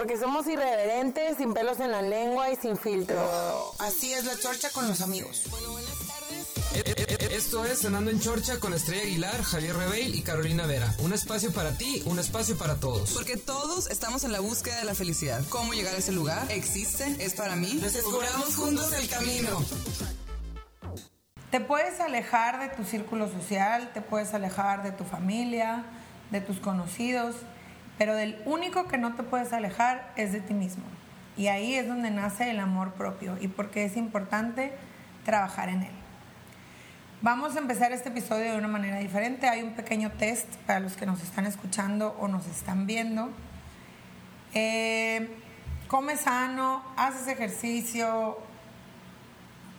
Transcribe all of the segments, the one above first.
Porque somos irreverentes, sin pelos en la lengua y sin filtro. Así es la chorcha con los amigos. Eh, eh, eh, Esto es Cenando en Chorcha con Estrella Aguilar, Javier Rebeil y Carolina Vera. Un espacio para ti, un espacio para todos. Porque todos estamos en la búsqueda de la felicidad. ¿Cómo llegar a ese lugar? ¿Existe? ¿Es para mí? Descubramos juntos el camino. Te puedes alejar de tu círculo social, te puedes alejar de tu familia, de tus conocidos, pero del único que no te puedes alejar es de ti mismo. Y ahí es donde nace el amor propio y porque es importante trabajar en él. Vamos a empezar este episodio de una manera diferente. Hay un pequeño test para los que nos están escuchando o nos están viendo. Eh, come sano, haces ejercicio,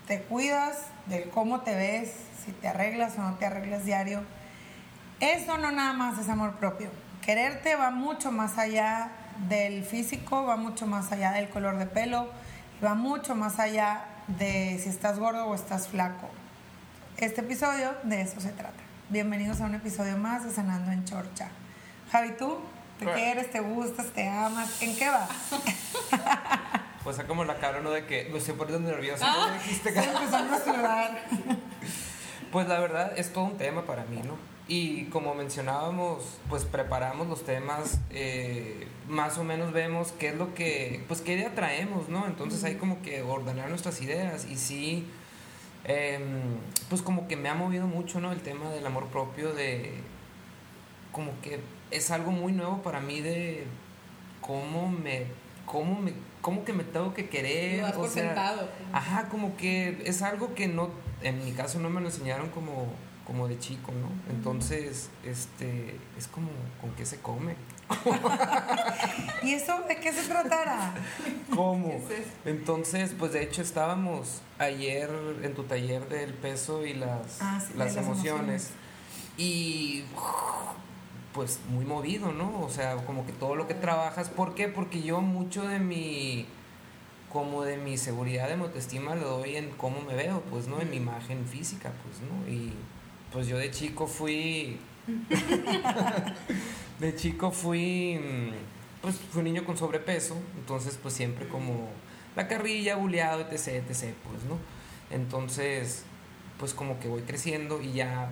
te cuidas del cómo te ves, si te arreglas o no te arreglas diario. Eso no nada más es amor propio. Quererte va mucho más allá del físico, va mucho más allá del color de pelo, va mucho más allá de si estás gordo o estás flaco. Este episodio de eso se trata. Bienvenidos a un episodio más de Sanando en Chorcha. Javi, ¿tú? ¿Te quieres, te gustas, te amas? ¿En qué vas? Pues como la cara, ¿no? De que me estoy poniendo nervioso. Ah, ¿no? dijiste a sudar. Pues la verdad es todo un tema para mí, ¿no? Y como mencionábamos, pues preparamos los temas, eh, más o menos vemos qué es lo que, pues qué idea traemos, ¿no? Entonces hay como que ordenar nuestras ideas y sí, em, pues como que me ha movido mucho, ¿no? El tema del amor propio, de como que es algo muy nuevo para mí de cómo me, cómo me, cómo que me tengo que querer. Por sentado. Ajá, como que es algo que no, en mi caso no me lo enseñaron como, como de chico, ¿no? Entonces, este, es como, ¿con qué se come? ¿Y eso de qué se tratará? ¿Cómo? Entonces, pues de hecho estábamos ayer en tu taller del peso y las, Ah, sí, las las emociones. emociones. Y pues muy movido, ¿no? O sea, como que todo lo que trabajas. ¿Por qué? Porque yo mucho de mi como de mi seguridad de mi autoestima lo doy en cómo me veo, pues, ¿no? En mi imagen física, pues, ¿no? Y pues yo de chico fui de chico fui pues fui un niño con sobrepeso, entonces pues siempre como la carrilla, buleado, etc, etc, pues, ¿no? Entonces, pues como que voy creciendo y ya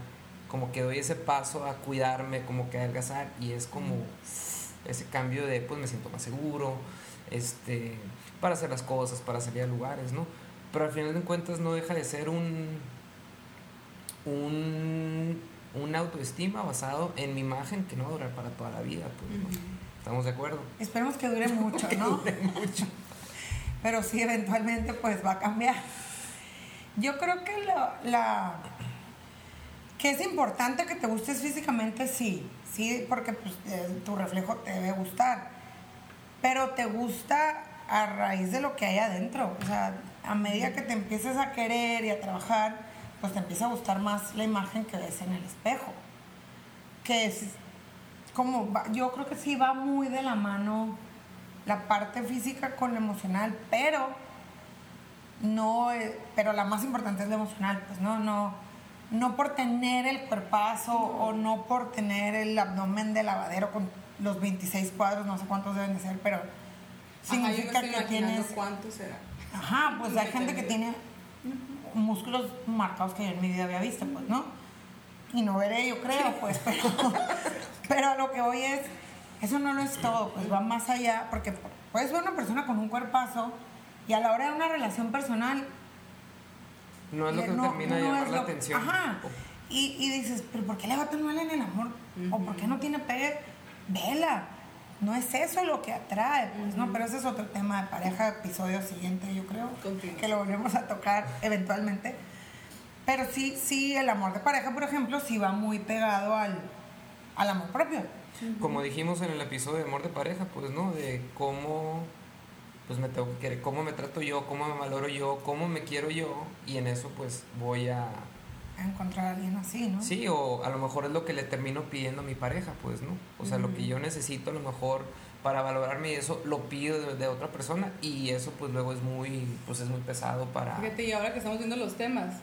como que doy ese paso a cuidarme, como que a adelgazar y es como ese cambio de pues me siento más seguro, este, para hacer las cosas, para salir a lugares, ¿no? Pero al final de cuentas no deja de ser un un una autoestima basado en mi imagen que no va a durar para toda la vida, pues, ¿no? ¿Estamos de acuerdo? Esperemos que dure mucho, ¿no? Pero sí, eventualmente pues va a cambiar. Yo creo que la, la- que es importante que te gustes físicamente, sí, sí, porque pues, eh, tu reflejo te debe gustar, pero te gusta a raíz de lo que hay adentro, o sea, a medida que te empieces a querer y a trabajar, pues te empieza a gustar más la imagen que ves en el espejo, que es como, yo creo que sí va muy de la mano la parte física con lo emocional, pero no, eh, pero la más importante es lo emocional, pues no, no, no por tener el cuerpazo o no por tener el abdomen de lavadero con los 26 cuadros, no sé cuántos deben de ser, pero Ajá, yo significa estoy que tienes, cuánto será. ajá, pues hay gente que tiene músculos marcados que yo en mi vida había visto, pues, ¿no? Y no veré, yo creo, pues, pero, pero a lo que voy es, eso no lo es todo, pues va más allá, porque puedes ver una persona con un cuerpazo y a la hora de una relación personal No es lo que no- termina de no llamar la atención. Ajá. Y, y dices, ¿pero por qué le va tan mal en el amor? ¿O por qué no tiene pegue? Vela. No es eso lo que atrae, pues, ¿no? Pero ese es otro tema de pareja, episodio siguiente, yo creo. Que lo volvemos a tocar eventualmente. Pero sí, sí, el amor de pareja, por ejemplo, sí va muy pegado al, al amor propio. Como dijimos en el episodio de amor de pareja, pues, ¿no? De cómo pues me tengo que querer, cómo me trato yo, cómo me valoro yo, cómo me quiero yo, y en eso pues voy A encontrar a alguien así, ¿no? Sí, o a lo mejor es lo que le termino pidiendo a mi pareja, pues, ¿no? O sea, lo que yo necesito a lo mejor para valorarme y eso lo pido de, de otra persona y eso pues luego es muy, pues es muy pesado para... Fíjate, y ahora que estamos viendo los temas,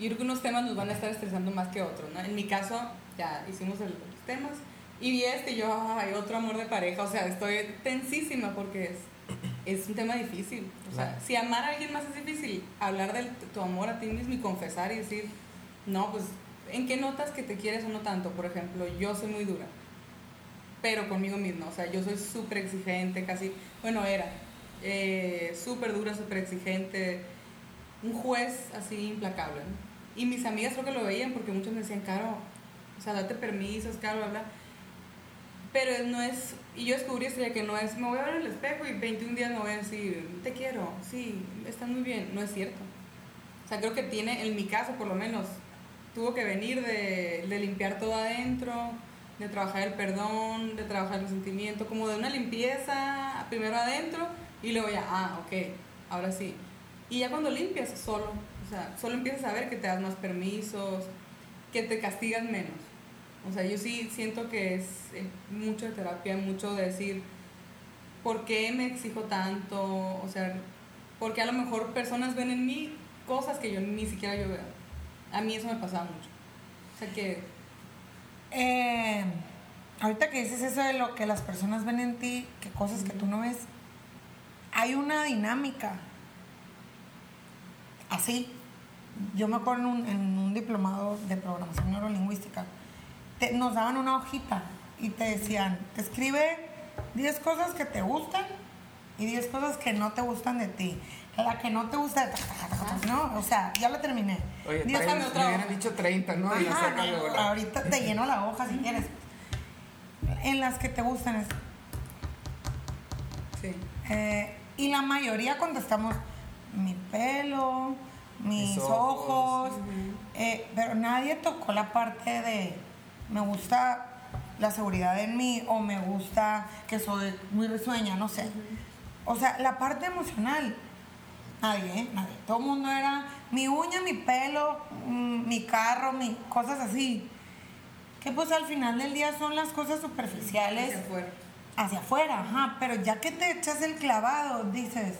yo creo que unos temas nos van a estar estresando más que otros, ¿no? En mi caso, ya hicimos el- los temas Y vi este y yo, ay, otro amor de pareja. O sea, estoy tensísima porque es, es un tema difícil. O sea, Claro. si amar a alguien más es difícil, hablar de tu amor a ti mismo y confesar y decir, no, pues, ¿en qué notas que te quieres o no tanto? Por ejemplo, yo soy muy dura, pero conmigo misma. O sea, yo soy súper exigente, casi, bueno, era eh, súper dura, súper exigente, un juez así implacable. ¿no? Y mis amigas creo que lo veían porque muchos me decían, Caro, o sea, date permisos, Caro, bla, bla. Pero no es, y yo descubrí esto ya que no es, me voy a ver en el espejo y 21 días me voy a decir, te quiero, sí, estás muy bien. No es cierto. O sea, creo que tiene, en mi caso por lo menos, tuvo que venir de, de limpiar todo adentro, de trabajar el perdón, de trabajar el sentimiento, como de una limpieza primero adentro y luego ya, ah, ok, ahora sí. Y ya cuando limpias, solo, o sea, solo empiezas a ver que te das más permisos, que te castigas menos. O sea, yo sí siento que es eh, mucho de terapia, mucho de decir, ¿por qué me exijo tanto? O sea, porque a lo mejor personas ven en mí cosas que yo ni siquiera yo veo. A mí eso me pasaba mucho. O sea que, Eh, ahorita que dices eso de lo que las personas ven en ti, que cosas que tú no ves, hay una dinámica. Así, yo me acuerdo en un, en un diplomado de programación neurolingüística, te- nos daban una hojita y te decían, escribe 10 cosas que te gustan y 10 cosas que no te gustan de ti. La que no te gusta, ¿no? O sea, ya la terminé. Oye, trein- otra me hubieran dicho 30, ¿no? Y Ajá, saca no, la- ahorita te lleno la hoja si quieres. En las que te gustan. es- sí. eh, y la mayoría contestamos mi pelo, mis, Mis ojos, ojos. eh, pero nadie tocó la parte de me gusta la seguridad en mí o me gusta que soy muy risueña, no sé. O sea, la parte emocional, nadie, ¿eh? nadie. Todo el mundo era mi uña, mi pelo, mm, mi carro, mi, cosas así. Que pues al final del día son las cosas superficiales Hacia afuera. hacia afuera, ajá, pero ya que te echas el clavado, dices,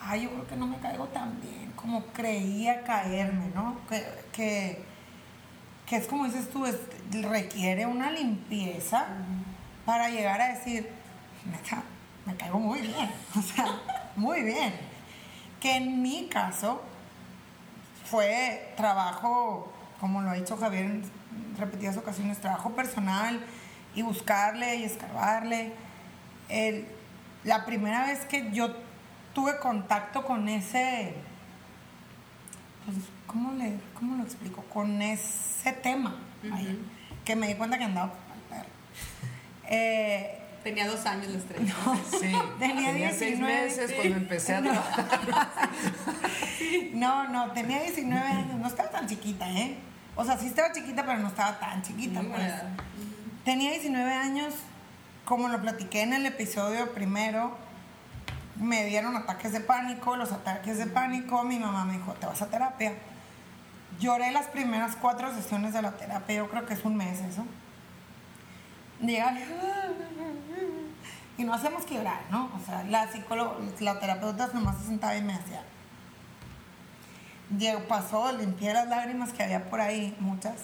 ay, yo creo que no me caigo tan bien como creía caerme, ¿no? Que, que, que es como dices tú, es- requiere una limpieza para llegar a decir, neta, me caigo muy bien, o sea, muy bien. Que en mi caso fue trabajo, como lo ha dicho Javier en repetidas ocasiones, trabajo personal y buscarle y escarbarle. El- la primera vez que yo tuve contacto con ese, pues, ¿cómo, le, cómo lo explico? Con ese tema, que me di cuenta que andaba. Eh, Tenía dos años la estrella. Sí, Tenía tenía seis 19, meses sí. cuando empecé a trabajar. No, no, tenía 19 años, no estaba tan chiquita, ¿eh? O sea, sí estaba chiquita, pero no estaba tan chiquita. Pues. Tenía 19 años, como lo platiqué en el episodio primero, me dieron ataques de pánico, los ataques de pánico, mi mamá me dijo, te vas a terapia. Lloré las primeras cuatro sesiones de la terapia, yo creo que es un mes eso. Llegar y no hacemos que llorar, ¿no? O sea, la psicóloga, la terapeuta nomás se sentaba y me hacía. Llegó, pasó, limpié las lágrimas que había por ahí, muchas.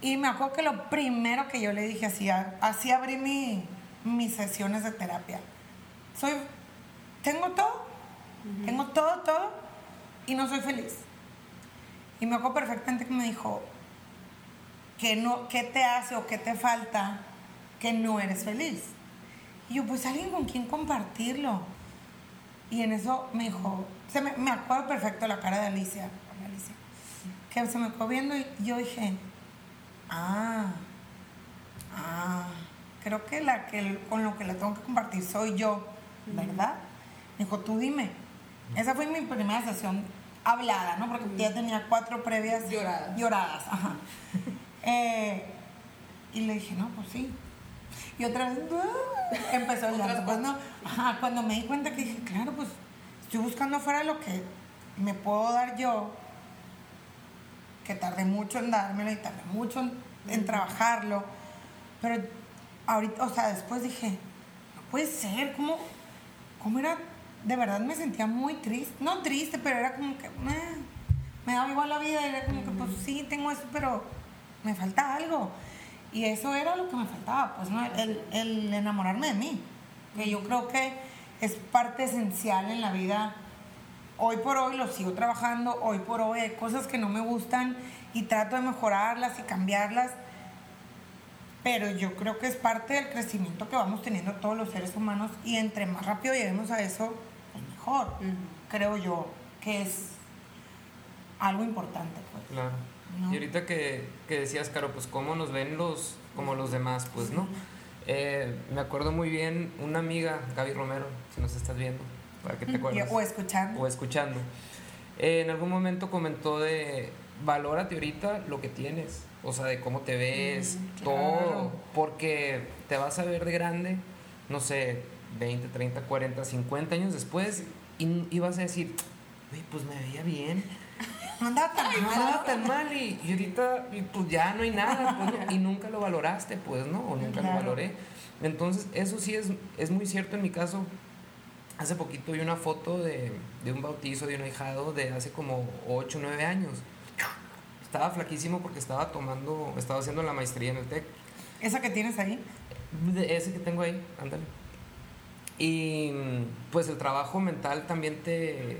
Y me acuerdo que lo primero que yo le dije, así, así abrí mi, mis sesiones de terapia. Soy, tengo todo, tengo todo, todo, y no soy feliz. Y me acuerdo perfectamente que me dijo, ¿qué, no, ¿qué te hace o qué te falta que no eres feliz? Y yo, pues alguien con quien compartirlo. Y en eso me dijo, se me, me acuerdo perfecto la cara de Alicia, Alicia, que se me quedó viendo y yo dije, ah, ah, creo que la que con lo que la tengo que compartir soy yo, ¿verdad? Me dijo, tú dime. Esa fue mi primera sesión hablada, ¿no? Porque ya tenía cuatro previas Lloradas. Lloradas, ajá. Eh, y le dije, no, pues sí. Y otra vez, "Ah", empezó el llanto. No, ajá, cuando me di cuenta que dije, claro, pues estoy buscando afuera lo que me puedo dar yo, que tardé mucho en dármelo y tardé mucho en, en trabajarlo. Pero ahorita, o sea, después dije, no puede ser, ¿cómo, cómo era? De verdad me sentía muy triste, no triste, pero era como que "Meh", me daba igual la vida, era como que pues sí, tengo eso, pero me falta algo. Y eso era lo que me faltaba, pues, ¿no? El, el enamorarme de mí. Que yo creo que es parte esencial en la vida. Hoy por hoy lo sigo trabajando, hoy por hoy hay cosas que no me gustan y trato de mejorarlas y cambiarlas. Pero yo creo que es parte del crecimiento que vamos teniendo todos los seres humanos y entre más rápido lleguemos a eso, pues mejor. Creo yo que es algo importante, pues. Claro. No. Y ahorita que, que decías, Caro, pues cómo nos ven los, como los demás, pues, ¿no? Eh, me acuerdo muy bien una amiga, Gaby Romero, si nos estás viendo, para que te acuerdes. o escuchando. o escuchando. Eh, en algún momento comentó de valórate ahorita lo que tienes, o sea, de cómo te ves, todo, claro. porque te vas a ver de grande, no sé, 20, 30, 40, 50 años después y, y vas a decir, "Güey, pues me veía bien, No andaba tan no mal. estaba tan mal y, y ahorita y, pues ya no hay nada, pues, ¿no? y nunca lo valoraste, pues, ¿no? O nunca Claro. lo valoré. Entonces, eso sí es, es muy cierto en mi caso. Hace poquito vi una foto de, de un bautizo de un ahijado de hace como 8 o 9 años. Estaba flaquísimo porque estaba tomando, estaba haciendo la maestría en el TEC. Esa que tienes ahí. De ese que tengo ahí, ándale. Y pues el trabajo mental también te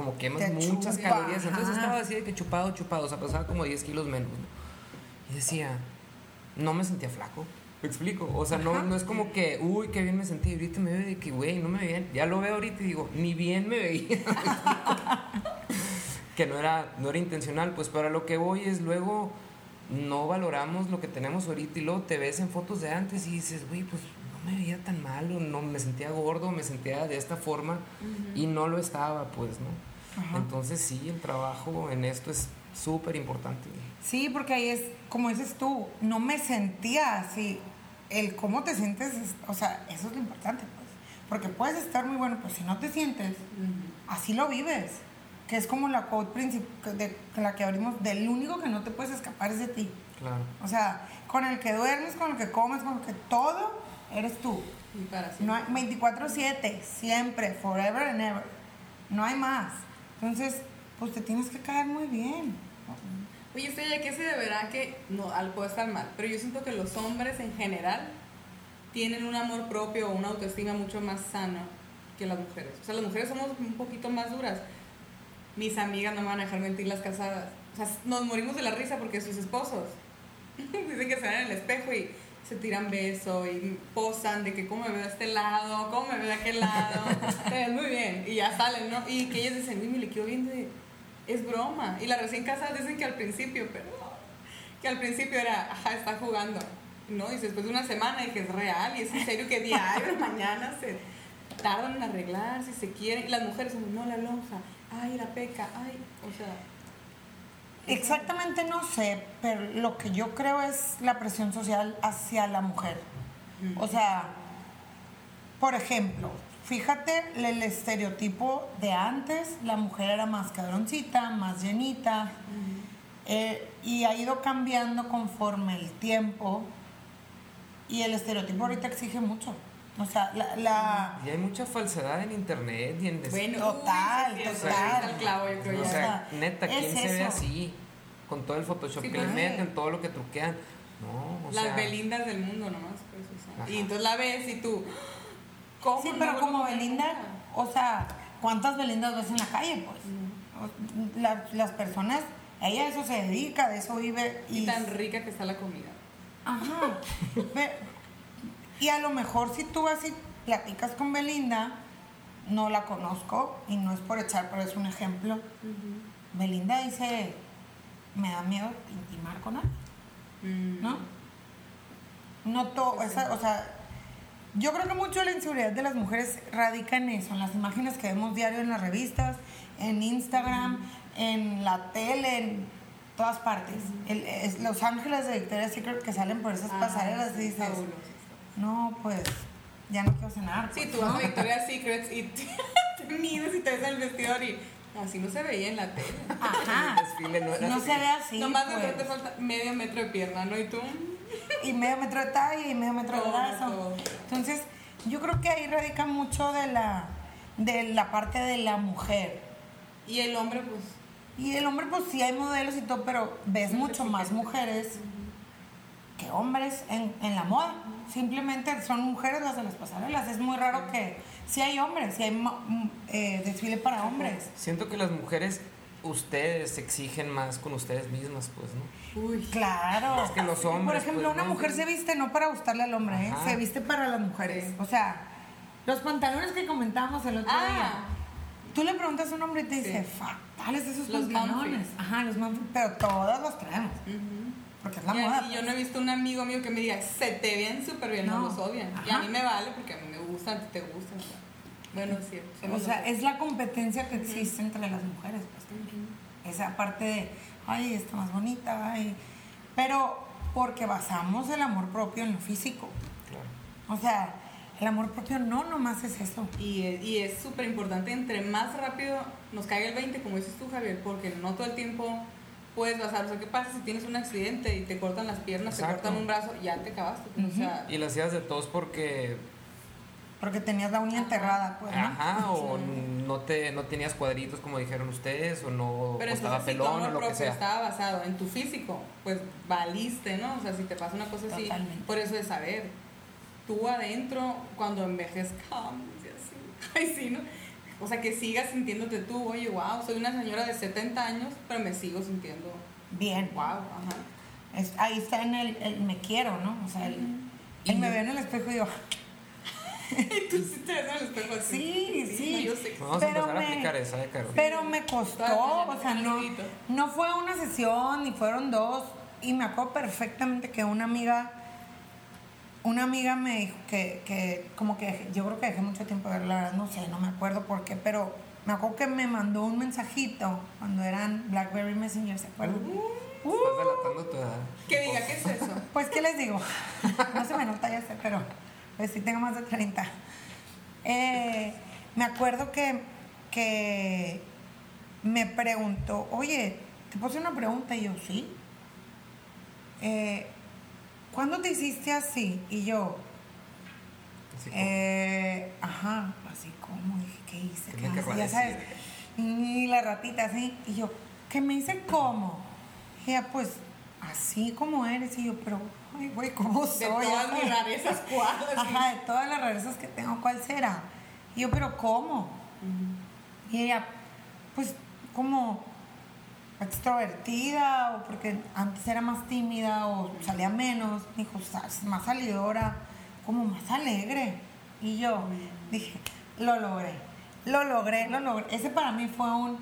como quemas muchas chupa, calorías. Entonces estaba así de que chupado, chupado, o sea, pasaba como 10 kilos menos. ¿no? Y decía, no me sentía flaco. ¿Me explico? O sea, no, no es como que, uy, qué bien me sentí. Ahorita me veo de que, güey, no me veía. Ya lo veo ahorita y digo, ni bien me veía. Que no era, no era intencional, pues para lo que voy es luego no valoramos lo que tenemos ahorita y luego te ves en fotos de antes y dices, güey, pues no me veía tan mal o no me sentía gordo, me sentía de esta forma y no lo estaba, pues, ¿no? Ajá. Entonces sí, el trabajo en esto es súper importante. Sí, porque ahí es, como dices tú, no me sentía así. El cómo te sientes, es- o sea, eso es lo importante, pues. Porque puedes estar muy bueno, pero si no te sientes, así lo vives. Que es como la quote princip- de de la que abrimos, del único que no te puedes escapar es de ti. Claro. O sea, con el que duermes, con el que comes, con el que todo, eres tú. Y para siempre. No hay 24/7, siempre, forever and ever. No hay más. Entonces, pues te tienes que caer muy bien. Oye, esto ya que se deberá que, no, al puede estar mal, pero yo siento que los hombres en general tienen un amor propio o una autoestima mucho más sano que las mujeres. O sea, las mujeres somos un poquito más duras. Mis amigas no me van a dejar mentir las casadas. O sea, nos morimos de la risa porque sus esposos dicen que se ven en el espejo y se tiran beso y posan de que cómo me veo de este lado, cómo me veo de aquel lado. Te ves muy bien. Y ya salen, ¿no? Y que ellas dicen, uy, me le quedo viendo y es broma. Y la recién casada dicen que al principio, pero que al principio era, ajá, está jugando. ¿No? Y después de una semana dije, es real y es en serio que diario, mañana se tardan en arreglar si se quieren. Y las mujeres son, no, la lonja, ay, la peca, ay, o sea. Exactamente no sé, pero lo que yo creo es la presión social hacia la mujer. O sea, por ejemplo, fíjate el estereotipo de antes, la mujer era más cabroncita, más llenita, eh, y ha ido cambiando conforme el tiempo, y el estereotipo ahorita exige mucho. O sea, la, la- Y hay mucha falsedad en internet y en... Bueno, Total, total. creo O sea, neta, ¿quién es se ve así? Con todo el Photoshop Sí, que le meten, todo lo que truquean. No, o Las sea... Belindas del mundo nomás, pues, o sea. Y entonces la ves y tú, ¿cómo? Sí, no pero vuelvo como Belinda, o sea, ¿cuántas Belindas ves en la calle? Pues la- las personas, ella a eso se dedica, de eso vive. Y Y, tan rica que está la comida. Ajá. Y a lo mejor si tú vas y platicas con Belinda, no la conozco y no es por echar, pero es un ejemplo. Belinda dice, me da miedo intimar con alguien. Mm. ¿no? No todo, o sea, yo creo que mucho de la inseguridad de las mujeres radica en eso, en las imágenes que vemos diario en las revistas, en Instagram, en la tele, en todas partes. El- es- los ángeles de Victoria's Secret que salen por esas Ah, pasarelas y dices, fabuloso. no, pues, ya no quiero cenar. Sí, pues, tú vas ¿no? a Victoria's Secret y te, te mides y te ves el vestidor y así no se veía en la tele. Ajá. El desfile no se ve así. Nomás de pues. repente falta medio metro de pierna, ¿no? Y tú, y medio metro de talla y medio metro de brazo. todo. Entonces, yo creo que ahí radica mucho de la, de la parte de la mujer. y el hombre, pues, Y el hombre, pues sí hay modelos y todo, pero ves mucho más mujeres que hombres en, en la moda. Simplemente son mujeres las de las pasarelas. Es muy raro que si hay hombres, si hay mm, eh, desfile para hombres. Siento que las mujeres, ustedes se exigen más con ustedes mismas, pues, ¿no? Uy, Claro. Es que los Por hombres, ejemplo, pues, una no. mujer se viste no para gustarle al hombre, ¿eh? Se viste para las mujeres. O sea, los pantalones que comentábamos el otro Ah. día. Tú le preguntas a un hombre y te dice, Sí. fatales esos Los pantalones. Ajá, los Banfield, pero todos los traemos. Porque es la y, moda. y yo no he visto un amigo mío que me diga, se te ven súper bien, no, No. los odian. Y a mí me vale porque a mí me gustan, a ti te gustan. O sea. Bueno, es cierto. O sea, es la competencia que existe entre las mujeres. Pues. Esa parte de, ay, está más bonita, ay. Pero porque basamos el amor propio en lo físico. Claro. O sea, el amor propio no nomás es eso. Y, es- y es súper importante, entre más rápido nos caiga el 20, como dices tú, Javier, porque no todo el tiempo puedes basar. O sea, ¿qué pasa si tienes un accidente y te cortan las piernas, te cortan un brazo? Ya te acabaste. pues, O sea, Y las hacías de todos porque, Porque tenías la uña enterrada, pues, ¿no? ajá, o no, te, no tenías cuadritos como dijeron ustedes, o no pero o estaba entonces si tu pelón o amor lo que propio sea. estaba basado en tu físico, pues valiste, ¿no? O sea, si te pasa una cosa así, Totalmente. por eso es saber. Tú adentro, cuando envejezcamos y así. Ay, sí, ¿no? O sea, que sigas sintiéndote tú, oye, wow, soy una señora de 70 años, pero me sigo sintiendo Bien. wow, ajá. Es- ahí está en el, el me quiero, ¿no? O sea, el, Y el me veo en el espejo y digo, Y tú sí te ves el espejo así. Sí, sí. no, yo sé. Vamos Pero a empezar me- a aplicar esa de Caro. pero me costó, o sea, no no, fue una sesión, ni fueron dos, y me acuerdo perfectamente que una amiga, una amiga me dijo que, que como que dejé- yo creo que dejé mucho tiempo de ver, la verdad, no sé, no me acuerdo por qué, pero me acuerdo que me mandó un mensajito cuando eran Blackberry Messenger, ¿se acuerdan? Estás delatando tu edad. Que diga, ¿qué es eso? Pues, ¿qué les digo? No se me nota, ya sé, pero pues sí tengo más de 30. Eh, me acuerdo que, que me preguntó, oye, te puse una pregunta y yo, sí. Eh, ¿Cuándo te hiciste así? Y yo, Así eh, ajá, así como dije, ¿qué hice? ¿Qué? Ya decir. sabes. Y la ratita así. Y yo, ¿qué me hice cómo? Y ella, pues, así como eres. Y yo, pero, ay, güey, ¿cómo De soy? todas mis rarezas, ¿cuál? Ajá, de todas las rarezas que tengo, ¿cuál será? Y yo, pero ¿cómo? Y ella, pues, como extrovertida, o porque antes era más tímida, o salía menos. Me dijo, "Estás más salidora, como más alegre. Y yo dije, lo logré, lo logré, lo logré. Ese para mí fue un,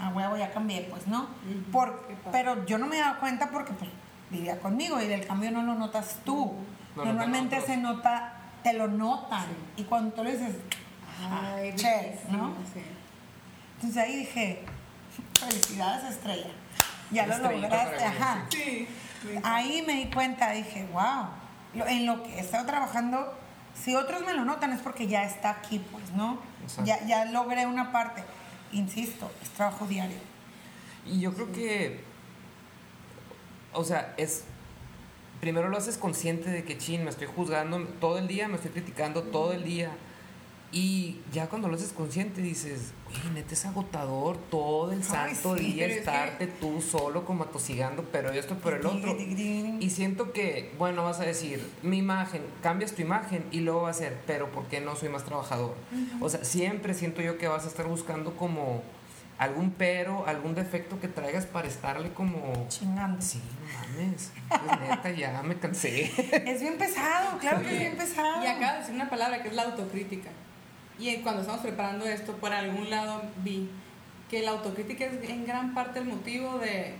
ah, huevo, ya cambié, pues, ¿no? Padre. pero yo no me daba cuenta porque, pues, vivía conmigo y el cambio no lo notas tú. Normalmente se nota, te lo notan. Y cuando tú le dices, Ay, che, ¿no? sí. Entonces ahí dije, felicidades Estrella. Ya lo lograste, ajá. Sí. Ahí me di cuenta, dije, wow, en lo que he estado trabajando, si otros me lo notan es porque ya está aquí, pues, ¿no? Exacto. Ya, ya logré una parte. Insisto, es trabajo diario. Y yo creo que, o sea, es, primero lo haces consciente de que, chin, me estoy juzgando todo el día, me estoy criticando todo el día. Y ya cuando lo haces consciente dices, güey, neta es agotador todo el santo sí, día es estarte tú solo como atosigando, pero esto, pero el otro. Y siento que, bueno, vas a decir, mi imagen, cambias tu imagen y luego va a ser, pero ¿por qué no soy más trabajador? O sea, siempre siento yo que vas a estar buscando como algún pero, algún defecto que traigas para estarle como... Chingando. Sí, no mames. Pues neta, ya me cansé. Es bien pesado, claro que es bien pesado. Y acaba de decir una palabra que es la autocrítica. Y cuando estamos preparando esto, por algún lado vi que la autocrítica es en gran parte el motivo de,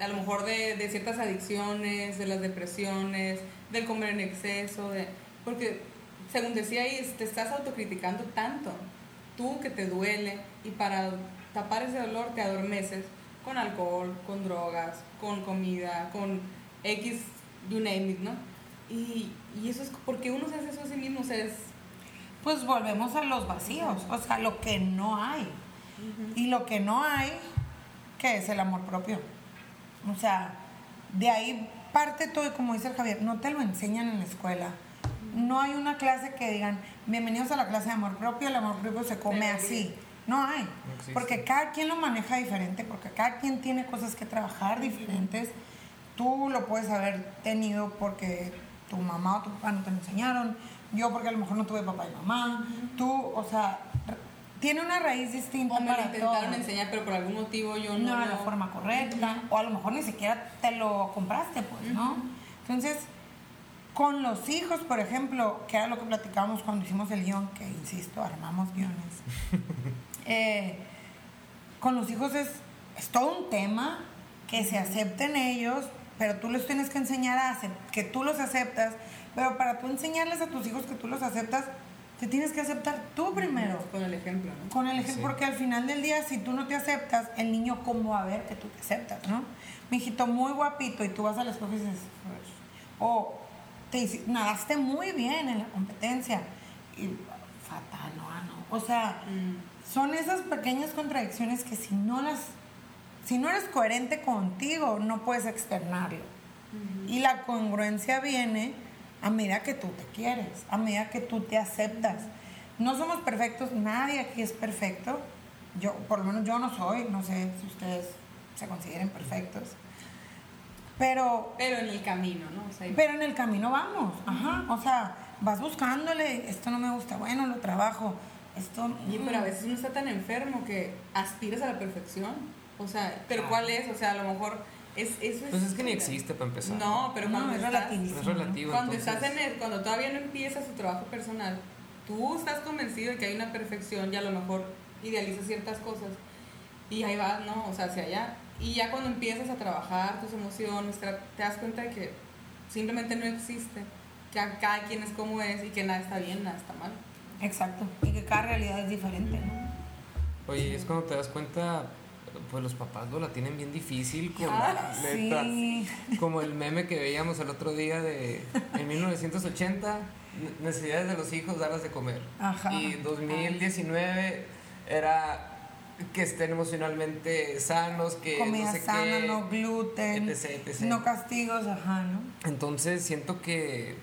a lo mejor, de, de ciertas adicciones, de las depresiones, del comer en exceso, de, porque, según decía ahí, te estás autocriticando tanto, tú que te duele, y para tapar ese dolor te adormeces con alcohol, con drogas, con comida, con X, you name it, ¿no? Y, y eso es porque uno se hace eso a sí mismo, o sea, es Pues volvemos a los vacíos, o sea, lo que no hay. Y lo que no hay, que es el amor propio. O sea, de ahí parte todo, y como dice el Javier, no te lo enseñan en la escuela. No hay una clase que digan, bienvenidos a la clase de amor propio, el amor propio se come así. No hay. Porque cada quien lo maneja diferente, porque cada quien tiene cosas que trabajar diferentes. tú lo puedes haber tenido porque tu mamá o tu papá no te lo enseñaron, yo porque a lo mejor no tuve papá y mamá, tú, o sea, tiene una raíz distinta O me lo para intentaron enseñar, pero por algún motivo yo no no. de la lo- forma correcta, o a lo mejor ni siquiera te lo compraste, pues, ¿no? Entonces, con los hijos, por ejemplo, que era lo que platicábamos cuando hicimos el guion, que insisto, armamos guiones. Eh, con los hijos es, es todo un tema que se acepten ellos, pero tú les tienes que enseñar a que tú los aceptas, pero para tú enseñarles a tus hijos que tú los aceptas, te tienes que aceptar tú primero. Con el ejemplo, ¿no? Con el ejemplo, Sí. porque al final del día, si tú no te aceptas, el niño cómo va a ver que tú te aceptas, ¿no? Mi hijito muy guapito y tú vas a la escuela y dices, o te hici- nadaste muy bien en la competencia y fatal, no, no. O sea, son esas pequeñas contradicciones que si no las, si no eres coherente contigo, no puedes externarlo. Y la congruencia viene a medida que tú te quieres, a medida que tú te aceptas. No somos perfectos, nadie aquí es perfecto. Yo, por lo menos yo no soy, no sé si ustedes se consideren perfectos. Pero, Pero en el camino, ¿no? O sea, pero en el camino vamos, ajá. O sea, vas buscándole, esto no me gusta, bueno, lo trabajo, esto... Y pero a veces uno está tan enfermo que aspiras a la perfección. O sea, pero ¿cuál es? O sea, a lo mejor es eso es Pues es que ni existe para empezar. No, pero No, cuando es estás. Es relativo. cuando entonces- estás en el, cuando todavía no empiezas tu trabajo personal, tú estás convencido de que hay una perfección y a lo mejor idealizas ciertas cosas y ahí vas, ¿no? O sea, hacia allá. Y ya cuando empiezas a trabajar tus emociones, te te das cuenta de que simplemente no existe, que a- cada quien es como es y que nada está bien, nada está mal. Exacto, y que cada realidad es diferente, ¿no? Oye, es cuando te das cuenta, pues los papás lo la tienen bien difícil con Ah, neta, sí. Como el meme que veíamos el otro día de en 1980, ne- necesidades de los hijos, darlas de comer. Ajá. Y 2019 era que estén emocionalmente sanos, que Comida no sé sana, qué, no gluten, etc, etc. no castigos, ajá, ¿no? Entonces siento que.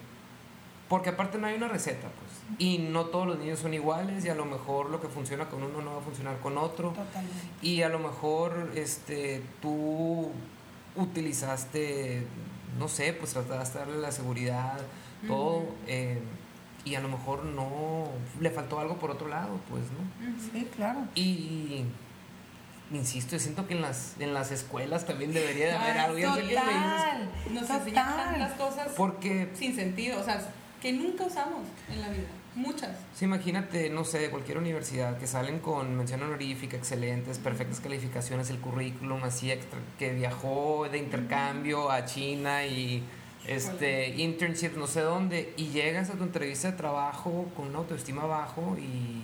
Porque aparte no hay una receta, pues. Y no todos los niños son iguales, y a lo mejor lo que funciona con uno no va a funcionar con otro. Totalmente. Y a lo mejor este, tú utilizaste, no sé, pues trataste de darle la seguridad, todo. eh, y a lo mejor no. Le faltó algo por otro lado, pues, ¿no? Sí, claro. Y. Insisto, yo siento que en las, en las escuelas también debería de haber Ah, algo. Total, Nos enseñan tantas cosas Porque sin sentido, o sea, que nunca usamos en la vida. Muchas. Sí, imagínate, no sé, de cualquier universidad que salen con mención honorífica, excelentes, perfectas calificaciones, el currículum así extra, que viajó de intercambio a China y este internship no sé dónde y llegas a tu entrevista de trabajo con una autoestima bajo y,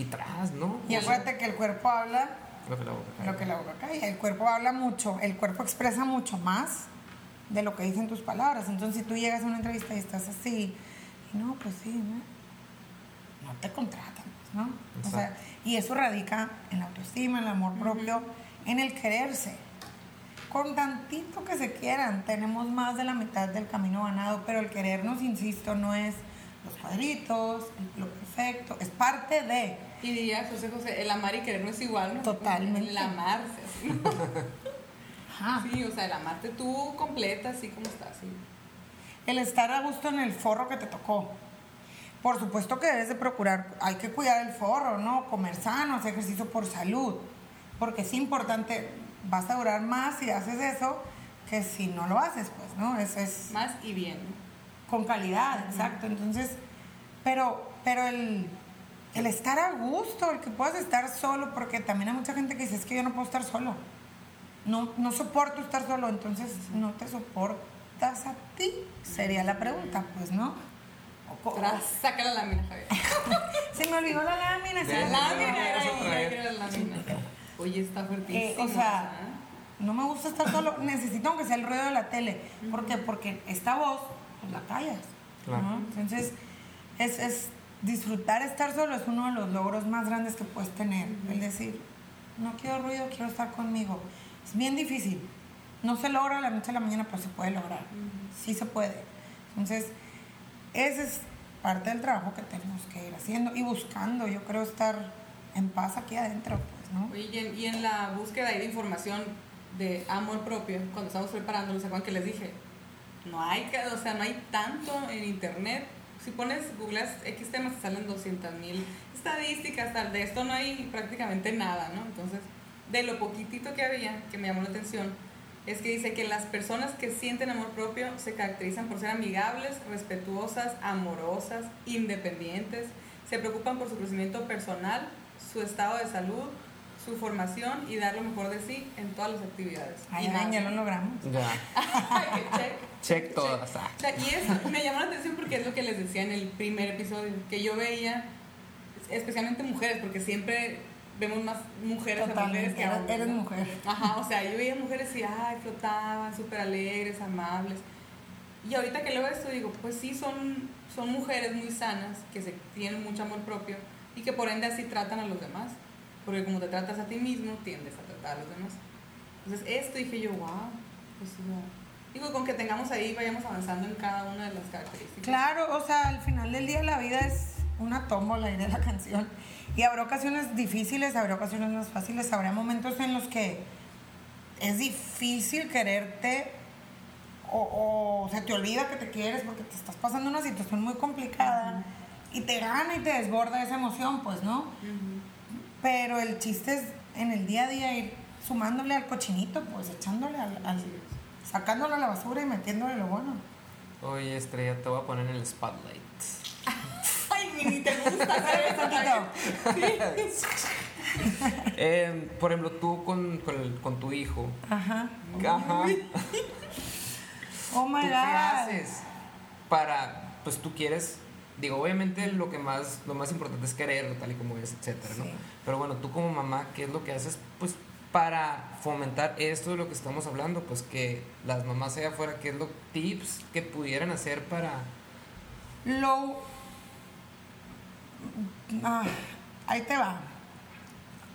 y tras, ¿no? Y acuérdate que el cuerpo habla lo que la boca cae. lo que la boca calla. El cuerpo habla mucho, el cuerpo expresa mucho más de lo que dicen tus palabras. Entonces, si tú llegas a una entrevista y estás así, y no, pues sí, ¿no? No te contratan, pues, ¿no? O sea, y eso radica en la autoestima, en el amor propio, en el quererse. Con tantito que se quieran, tenemos más de la mitad del camino ganado, pero el querernos, insisto, no es los cuadritos, lo perfecto, es parte de. Y diría José José, el amar y querer no es igual, ¿no? Totalmente. El amarse, así, ¿no? Ajá. Sí, o sea, el amarte tú completa, así como estás, sí. El estar a gusto en el forro que te tocó. Por supuesto que debes de procurar, hay que cuidar el forro, ¿no? Comer sano, hacer ejercicio por salud, porque es importante, vas a durar más si haces eso que si no lo haces, pues, ¿no? Es, es Más y bien, con calidad, exacto. Entonces, pero, pero el, el estar a gusto, el que puedas estar solo, porque también hay mucha gente que dice, es que yo no puedo estar solo. No, no soporto estar solo, entonces no te soportas a ti, sería la pregunta, pues, ¿no? Tras, saca la lámina, Javier. Se me olvidó la lámina, la La lámina, lámina era ahí, la lámina. Oye, está fuertísimo. Eh, o sea, no me gusta estar solo, necesito aunque sea el ruido de la tele. ¿Por qué? Porque esta voz, pues la callas. Claro. ¿no? Entonces, es, es disfrutar estar solo es uno de los logros más grandes que puedes tener. El decir, no quiero ruido, quiero estar conmigo. Es bien difícil. No se logra la noche a la mañana, pero se puede lograr. Sí se puede. Entonces, ese es parte del trabajo que tenemos que ir haciendo y buscando, yo creo, estar en paz aquí adentro, pues, ¿no? Oye, y en, y en la búsqueda ahí de información, de amor propio, cuando estábamos preparándolo, ¿se acuerdan que les dije? No hay, o sea, no hay tanto en internet. Si pones, googleas X temas, te salen 200 mil estadísticas, tal. De esto no hay prácticamente nada, ¿no? Entonces, de lo poquitito que había, que me llamó la atención, es que dice que las personas que sienten amor propio se caracterizan por ser amigables, respetuosas, amorosas, independientes, se preocupan por su crecimiento personal, su estado de salud, su formación y dar lo mejor de sí en todas las actividades. Ay, ya nada. lo logramos. Ya. Check. Check todas. sea, y es, me llamó la atención porque es lo que les decía en el primer episodio, que yo veía, especialmente mujeres, porque siempre vemos más mujeres Totalmente, que hombres, eres ¿no? mujer. Ajá, o sea, yo veía mujeres y, ay, flotaban, súper alegres, amables. Y ahorita que leo esto digo, pues sí, son, son mujeres muy sanas, que se tienen mucho amor propio y que por ende así tratan a los demás. Porque como te tratas a ti mismo, tiendes a tratar a los demás. Entonces, esto dije yo, wow, pues o sea, digo, con que tengamos ahí, vayamos avanzando en cada una de las características. Claro, o sea, al final del día la vida es una tómbola de la canción. Y habrá ocasiones difíciles, habrá ocasiones más fáciles, habrá momentos en los que es difícil quererte o, o se te olvida que te quieres porque te estás pasando una situación muy complicada y te gana y te desborda esa emoción, pues, ¿no? Pero el chiste es en el día a día ir sumándole al cochinito, pues echándole al, al- sacándolo a la basura y metiéndole lo bueno. Oye, Estrella, te voy a poner en el spotlight. Mini, te gusta eso. Eh, por ejemplo, tú con, con, el- con tu hijo. Ajá. Ajá. Oh my ¿Tú qué god. haces para, pues tú quieres, digo, obviamente lo que más, lo más importante es quererlo tal y como es, etcétera, ¿no? Sí. Pero bueno, tú como mamá, ¿qué es lo que haces, pues, para fomentar esto de lo que estamos hablando? Pues que las mamás allá afuera, ¿qué es lo tips que pudieran hacer para, Lo. Ah, ahí te va.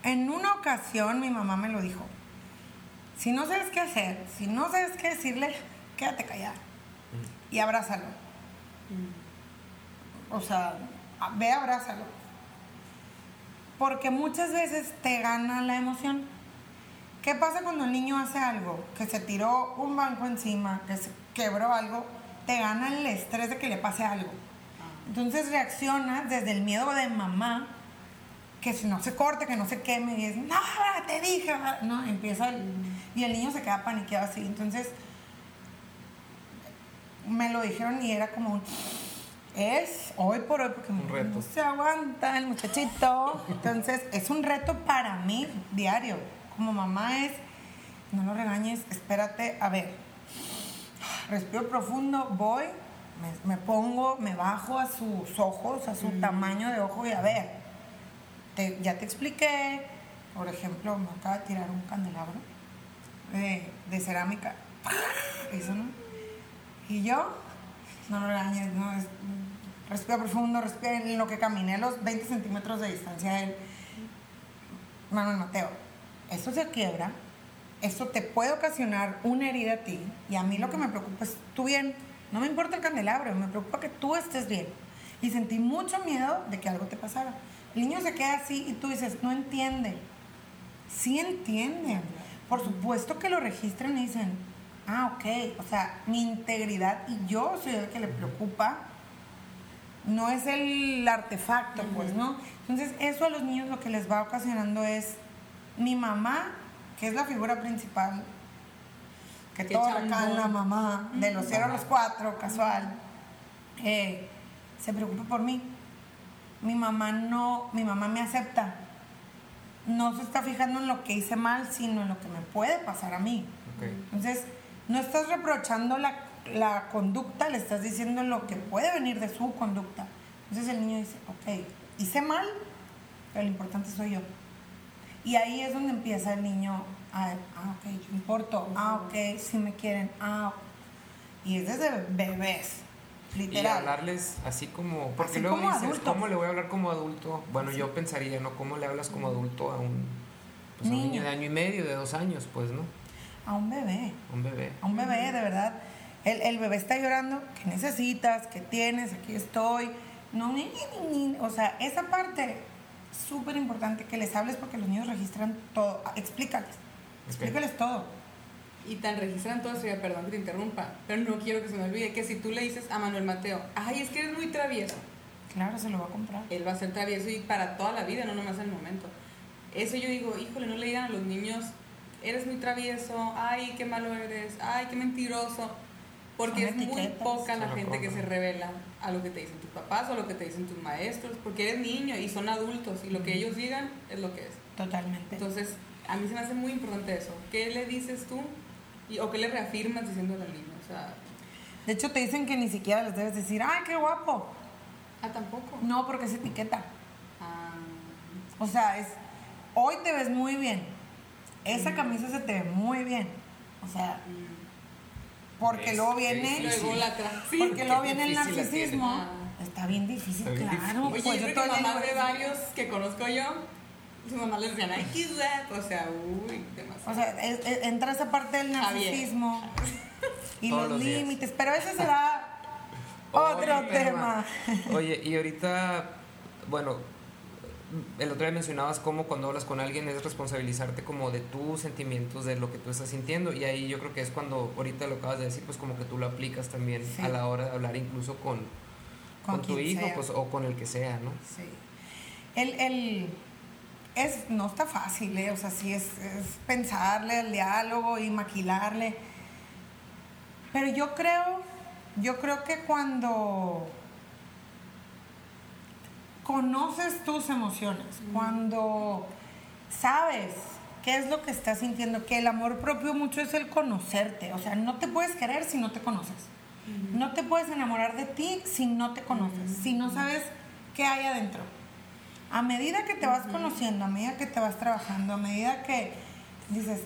En una ocasión mi mamá me lo dijo. Si no sabes qué hacer, si no sabes qué decirle, quédate callada y abrázalo. O sea, ve, abrázalo. Porque muchas veces te gana la emoción. ¿Qué pasa cuando el niño hace algo? Que se tiró un banco encima, que se quebró algo, te gana el estrés de que le pase algo. Entonces reaccionas desde el miedo de mamá, que si no se corte, que no se queme, y es, no, te dije, no, empieza el, y el niño se queda paniqueado así. Entonces, me lo dijeron y era como, un, es hoy por hoy, porque Un reto. no se aguanta el muchachito. Entonces, es un reto para mí diario. Como mamá es, no lo regañes, espérate, a ver, respiro profundo, voy, me, me pongo, me bajo a sus ojos, a su tamaño de ojo y a ver, te- ya te expliqué, por ejemplo, me acaba de tirar un candelabro de, de cerámica, eso no, y yo, no lo regañes, no, es, respira profundo, respira en lo que caminé a los 20 centímetros de distancia de él, Manuel Mateo, esto se quiebra, esto te puede ocasionar una herida a ti y a mí lo que me preocupa es tu bien. No me importa el candelabro, me preocupa que tú estés bien. Y sentí mucho miedo de que algo te pasara. El niño se queda así y tú dices, no entiende. Sí entienden. Por supuesto que lo registran y dicen, ah, ok, o sea, mi integridad y yo soy el que le preocupa. No es el artefacto, pues, ¿no? Entonces, eso a los niños lo que les va ocasionando es mi mamá, que es la figura principal, que toda echa la mamá, de los 0 a los 4, casual, eh, se preocupa por mí. Mi mamá no, mi mamá me acepta. No se está fijando en lo que hice mal, sino en lo que me puede pasar a mí. Entonces, no estás reprochando la, la conducta, le estás diciendo lo que puede venir de su conducta. Entonces el niño dice, ok, hice mal, pero lo importante soy yo. Y ahí es donde empieza el niño a, ah, ok, yo importo, ah, ok, si me quieren, ah. Y es desde bebés, Y hablarles así como, porque Así luego como dices, adultos. ¿cómo le voy a hablar como adulto? Bueno, yo pensaría, ¿no? ¿Cómo le hablas como adulto a un, pues, a un Niño. de año y medio, de dos años, pues, ¿no? A un bebé. Un bebé. a un bebé, de verdad. El, el bebé está llorando, ¿qué necesitas? ¿Qué tienes? Aquí estoy. No, ni, ni, ni. O sea, esa parte súper importante que les hables porque los niños registran todo. Ah, Explícales. Explícales todo. y tan registran todo eso, ya perdón que te interrumpa, pero no quiero que se me olvide que si tú le dices a Manuel Mateo, ay, es que eres muy travieso, Claro, se lo va a comprar. él va a ser travieso y para toda la vida, no nomás en el momento. Eso yo digo, híjole, no le digan a los niños, eres muy travieso, ay, qué malo eres, ay, qué mentiroso, porque Son es muy poca la gente que se revela a lo que te dicen tus papás o a lo que te dicen tus maestros, porque eres niño y son adultos y lo que ellos digan es lo que es. Totalmente. Entonces, a mí se me hace muy importante eso. ¿Qué le dices tú y, o qué le reafirmas diciéndole al niño? O sea, De hecho, te dicen que ni siquiera les debes decir, ¡ay, qué guapo! ah, tampoco. No, porque es etiqueta. Ah, O sea, es, hoy te ves muy bien. Esa camisa se te ve muy bien. O sea, porque Es- luego viene... difícil. luego la sí. Porque luego viene el difícil narcisismo. tiene. Está bien difícil, Está bien claro. Oye, pues yo yo creo que mamás de varios que conozco yo, sus mamás les decían, ay, qué that. O sea, uy, demasiado. O sea, es- es- entra esa parte del Javier. narcisismo y Todos los, límites, pero ese será otro tema. Oye, y ahorita, bueno, el otro día mencionabas cómo cuando hablas con alguien es responsabilizarte como de tus sentimientos, de lo que tú estás sintiendo, y ahí yo creo que es cuando ahorita lo acabas de decir, pues como que tú lo aplicas también Sí. a la hora de hablar incluso con, Con con, tu hijo, pues, o con el que sea, ¿no? Sí. El, el- es, no está fácil, ¿eh? o sea, sí es, es pensarle al diálogo y maquilarle. Pero yo creo, yo creo que cuando conoces tus emociones, cuando sabes qué es lo que estás sintiendo, que el amor propio mucho es el conocerte, o sea, no te puedes querer si no te conoces. No te puedes enamorar de ti si no te conoces, si no sabes qué hay adentro. A medida que te vas conociendo, a medida que te vas trabajando, a medida que dices,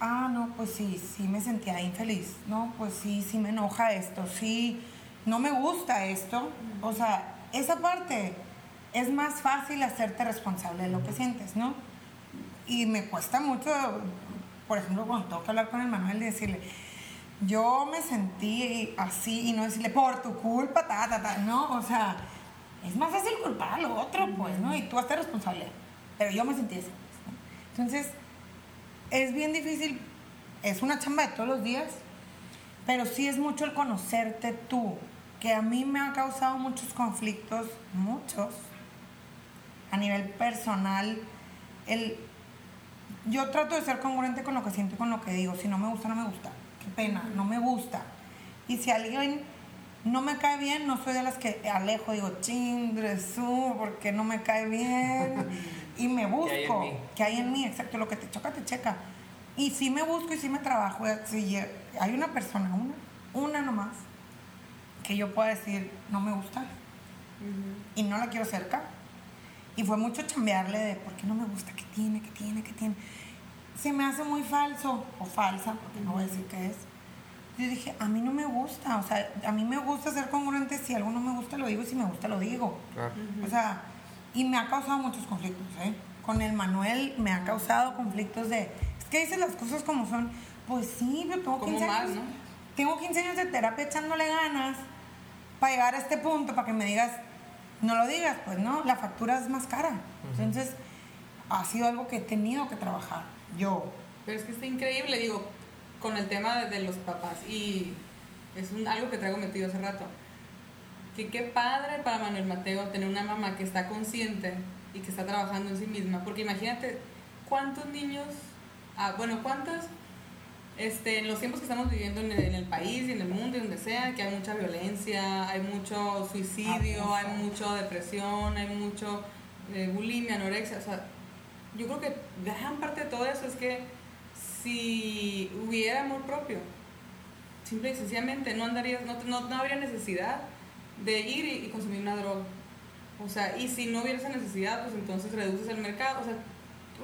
ah, no, pues sí, sí me sentía infeliz, no, pues sí, sí me enoja esto, sí, no me gusta esto. O sea, esa parte es más fácil hacerte responsable de lo que sientes, ¿no? Y me cuesta mucho, por ejemplo, cuando tengo que hablar con el Manuel y decirle, yo me sentí así y no decirle por tu culpa, ta, ta, ta. No, o sea, es más fácil culpar al otro, pues, ¿no? Y tú hazte responsable. Pero yo me sentí así. Entonces, es bien difícil, es una chamba de todos los días, pero sí es mucho el conocerte tú, que a mí me ha causado muchos conflictos, muchos, a nivel personal. El, yo trato de ser congruente con lo que siento y con lo que digo. Si no me gusta, no me gusta. Qué pena, no me gusta. Y si alguien no me cae bien, no soy de las que alejo, digo, chingresú, porque no me cae bien. y me busco. que hay en mí, exacto, lo que te choca, te checa. Y sí me busco y sí me trabajo. Si hay una persona, una, una nomás, que yo pueda decir, no me gusta. Y no la quiero cerca. Y fue mucho chambearle de, ¿por qué no me gusta? ¿Qué tiene? ¿Qué tiene? ¿Qué tiene? Se me hace muy falso, o falsa, porque no voy a decir qué es. Yo dije, a mí no me gusta, o sea, a mí me gusta ser congruente, si algo no me gusta lo digo y si me gusta lo digo. Claro. O sea, y me ha causado muchos conflictos, ¿eh? Con el Manuel me ha causado conflictos de, es que dices las cosas como son. Pues sí, yo tengo Como 15 más, años. ¿no? Tengo 15 años de terapia echándole ganas para llegar a este punto, para que me digas, no lo digas, pues no, la factura es más cara. Entonces, ha sido algo que he tenido que trabajar. Yo, Pero es que está increíble, digo, con el tema de, los papás. Y es un- algo que traigo metido hace rato. Que qué padre para Manuel Mateo tener una mamá que está consciente y que está trabajando en sí misma. Porque imagínate cuántos niños, ah, bueno, cuántas, este, en los tiempos que estamos viviendo en el, en el país y en el mundo y donde sea, que hay mucha violencia, hay mucho suicidio, Abuso. hay mucha depresión, hay mucho eh, bulimia, anorexia, o sea, yo creo que gran parte de todo eso es que si hubiera amor propio, simple y sencillamente no andarías, no, no, no habría necesidad de ir y, y consumir una droga. O sea, y si no hubiera esa necesidad, pues entonces reduces el mercado. O sea,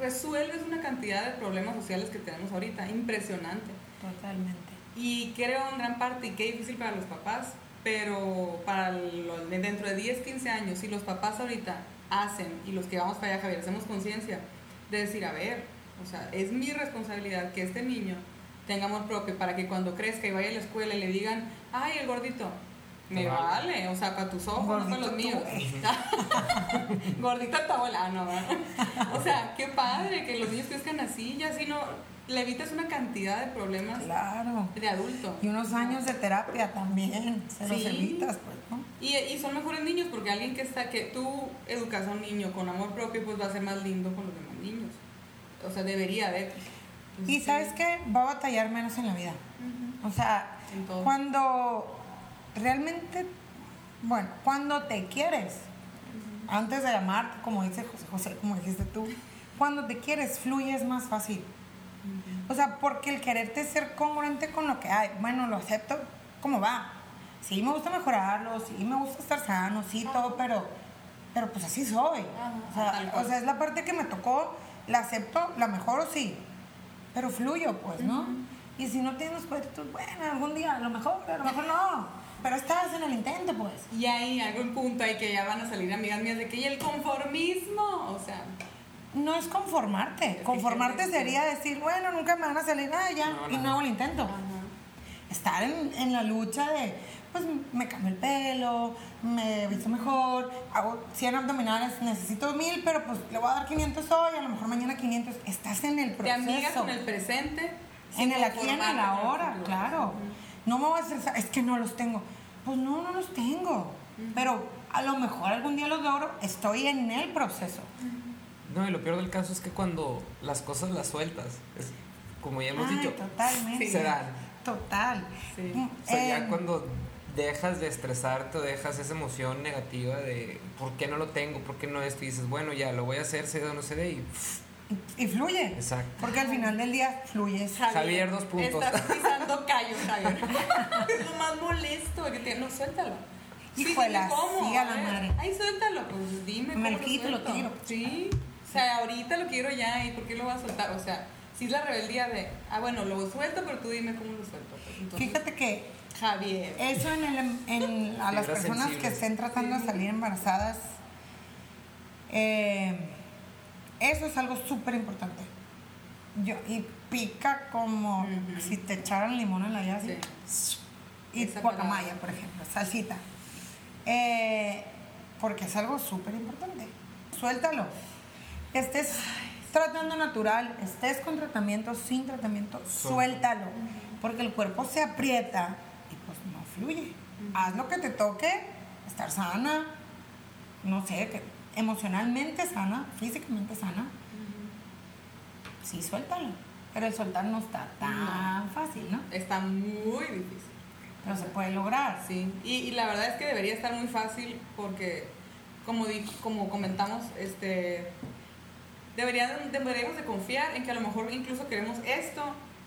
resuelves una cantidad de problemas sociales que tenemos ahorita, impresionante. totalmente. Y creo en gran parte, y qué difícil para los papás, pero para dentro de 10, 15 años, si los papás ahorita hacen, y los que vamos para allá, Javier, hacemos conciencia, de decir, a ver, o sea, es mi responsabilidad que este niño tenga amor propio para que cuando crezca y vaya a la escuela y le digan, ay, el gordito, Me vale. vale, o sea, para tus ojos, no para los míos. Gordita tu abuela, no, ¿verdad? O sea, qué padre que los niños crezcan así, ya así no, le evitas una cantidad de problemas Claro. de adulto. Y unos años de terapia también, se los Sí. evitas, pues, ¿no? Y, y son mejores niños porque alguien que está, que tú educas a un niño con amor propio, pues va a ser más lindo con los demás niños. O sea, debería de. Pues, Y sabes qué, va a batallar menos en la vida. O sea, cuando realmente, bueno, cuando te quieres, antes de amarte, como dice José, José, como dijiste tú, cuando te quieres, fluyes más fácil. O sea, porque el quererte ser congruente con lo que hay, bueno, lo acepto como va. Sí, me gusta mejorarlo, sí, me gusta estar sano, sí, todo, pero, pero pues así soy. O sea, o sea, es la parte que me tocó, la acepto, la mejoro, sí, pero fluyo, pues, ¿no? Y si no tienes cuadritos, bueno, algún día, a lo mejor, a lo mejor no, pero estás en el intento, pues. Y ahí algún punto ahí que ya van a salir amigas mías de que y el conformismo, o sea, No es conformarte. Conformarte sería decir, bueno, nunca me van a salir, ah, ya, No, y no. no hago el intento. Estar en, en la lucha de, pues me cambio el pelo, me visto mejor, hago 100 abdominales, necesito 1000, pero pues le voy a dar 500 hoy, a lo mejor mañana 500. Estás en el te proceso. amigas con el presente. en el aquí y en el ahora, claro. No me voy a estresar, es que no los tengo. Pues no, no los tengo. Pero a lo mejor algún día los logro, estoy en el proceso. No, y lo peor del caso es que cuando las cosas las sueltas, es- como ya hemos Ay, dicho, totalmente. se dan. Total. Sí. Mm, O sea, eh, ya cuando dejas de estresarte o dejas esa emoción negativa de ¿por qué no lo tengo? ¿Por qué no esto? Y dices, bueno, ya lo voy a hacer, se o no se dé. Y fluye. Exacto. Porque al final del día fluyes. Javier, dos puntos. Estás pisando callos, Javier. es lo más molesto que tiene. No, suéltalo. Dime cómo, sí, a la madre. Ay, suéltalo. Pues dime Me cómo lo quito lo suelto. tiro. Sí. O sea, ahorita lo quiero ya. ¿Y por qué lo vas a soltar? O sea, si es la rebeldía de, ah, bueno, lo suelto, pero tú dime cómo lo suelto. Pues, entonces, Fíjate que Javier. eso en, el, en- a las personas que estén tratando de salir embarazadas, eh, eso es algo súper importante. Yo, y pica como si te echaran limón en la llave. así. Y Esa guacamaya, por ejemplo, salsita. Eh, porque es algo súper importante. Suéltalo. Estés tratando natural, estés con tratamiento, sin tratamiento, suéltalo. Porque el cuerpo se aprieta fluye. Haz lo que te toque, estar sana, no sé, que emocionalmente sana, físicamente sana. Sí, suéltalo. Pero el soltar no está tan fácil, ¿no? Está muy difícil. Pero se puede lograr. Sí, y, y la verdad es que debería estar muy fácil porque, como, di- como comentamos, este, deberían- deberíamos de confiar en que a lo mejor incluso queremos esto,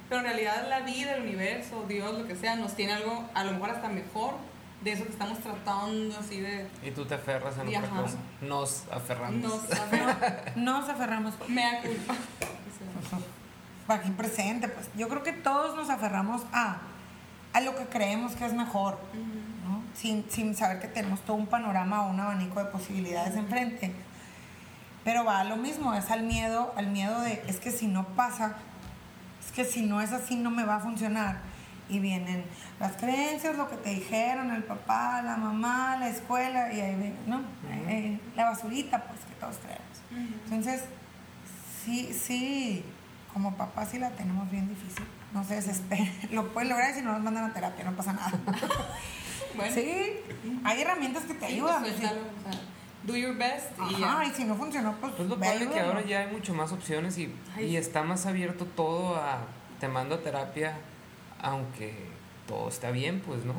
pero en realidad la vida, el universo, Dios, lo que sea, nos tiene algo a lo mejor hasta mejor de eso que estamos tratando, así de... y tú te aferras Y otra cosa. Nos aferramos. Nos, a Nos aferramos. me da culpa. Aquí presente, pues yo creo que todos nos aferramos a, a lo que creemos que es mejor, ¿no? sin, sin saber que tenemos todo un panorama o un abanico de posibilidades enfrente. Pero va a lo mismo, es al miedo, al miedo de, es que si no pasa, es que si no es así no me va a funcionar. Y vienen las creencias, lo que te dijeron, el papá, la mamá, la escuela, y ahí viene, ¿no? Eh, la basurita, pues, que todos traemos. Entonces, sí, sí, como papá sí la tenemos bien difícil. No se desesperen. Lo pueden lograr y si no nos mandan a terapia, no pasa nada. Bueno, Sí, hay herramientas que te sí, ayudan. pues, sí. Do your best y Ajá, ya. y si no funcionó, pues, Pues lo padre que ahora ya hay mucho más opciones y, y está más abierto todo a te mando a terapia aunque todo está bien, pues, ¿no?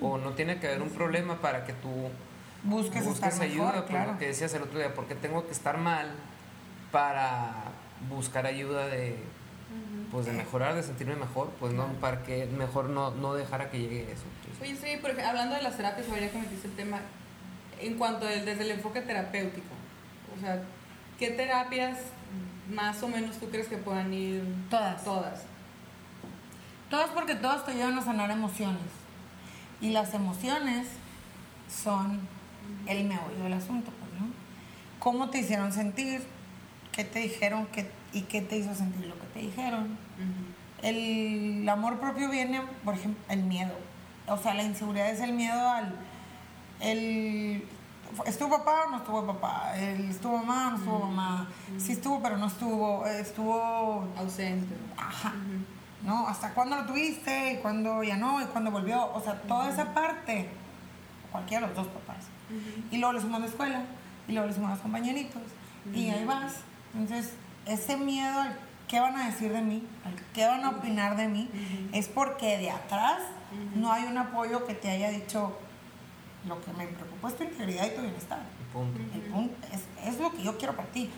O no tiene que haber un problema para que tú Busques, busques ayuda, mejor, por claro. lo que decías el otro día, porque tengo que estar mal para buscar ayuda de pues de mejorar, de sentirme mejor, pues no, para que mejor no, no dejara que llegue eso. pues. Oye, sí, porque hablando de las terapias, ahora que metiste el tema, en cuanto del- desde el enfoque terapéutico, o sea, ¿qué terapias más o menos tú crees que puedan ir? Todas. Todas. Todas porque todas te llevan a sanar emociones. Y las emociones son el meollo del asunto, pues, ¿no? ¿Cómo te hicieron sentir? ¿Qué te dijeron? ¿Qué, ¿Y qué te hizo sentir lo que te dijeron? El amor propio viene, por ejemplo, el miedo. o sea, la inseguridad es el miedo al, el, ¿estuvo papá o no estuvo papá? El, ¿Estuvo mamá o no estuvo mamá? Sí estuvo, pero no estuvo, estuvo, Ausente. ajá, ¿no? ¿Hasta cuándo lo tuviste? ¿Y cuándo ya no? ¿Y cuándo volvió? O sea, toda esa parte, cualquiera de los dos papás. Y luego le sumas la escuela, y luego le sumas los compañeritos, y ahí vas. Entonces, ese miedo al qué van a decir de mí, al qué van a opinar de mí, es porque de atrás no hay un apoyo que te haya dicho lo que me preocupa es tu integridad y tu bienestar. Punto. El punto es, es lo que yo quiero para ti.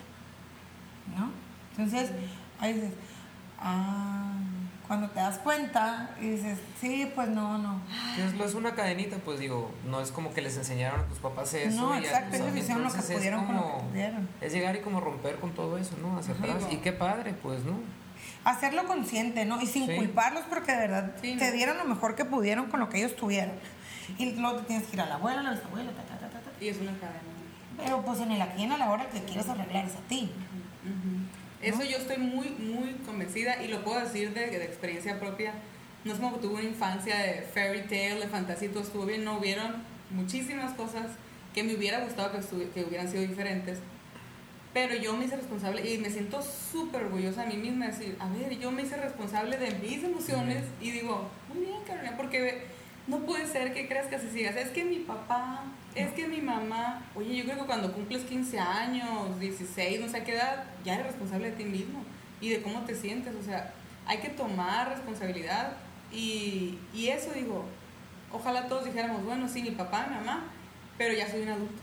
¿No? Entonces, ahí dices, ah, cuando te das cuenta y dices, sí, pues no, no. Es, es una cadenita, pues digo, no es como que les enseñaron a tus papás eso. No, y exacto, ellos hicieron lo que pudieron con lo que como- pudieron. Es llegar y como romper con todo eso, ¿no? Hacia Ajá. atrás. Y qué padre, pues, ¿no? Hacerlo consciente, ¿no? Y sin Sí. culparlos porque de verdad Sí, te dieron lo mejor que pudieron con lo que ellos tuvieron. Y luego te tienes que ir a la abuela, a la bisabuela, ta, ta, ta, ta, ta. Y es una cadena. Pero pues en el aquí en el ahora el que quieres arreglar es a ti. Eso yo estoy muy, muy convencida y lo puedo decir de, de experiencia propia. No es como que tuve una infancia de fairy tale, de fantasía y todo estuvo bien. No hubieron muchísimas cosas que me hubiera gustado que, que hubieran sido diferentes. Pero yo me hice responsable y me siento súper orgullosa de mí misma. de Decir, a ver, yo me hice responsable de mis emociones y digo, muy bien, Carolina, porque no puede ser que creas que así sigas. Es que mi papá, es que mi mamá. Oye, yo creo que cuando cumples 15 años, 16, no sé qué edad, ya eres responsable de ti mismo y de cómo te sientes. O sea, hay que tomar responsabilidad y, y eso digo, ojalá todos dijéramos, bueno, sí, mi papá, mi mamá, pero ya soy un adulto.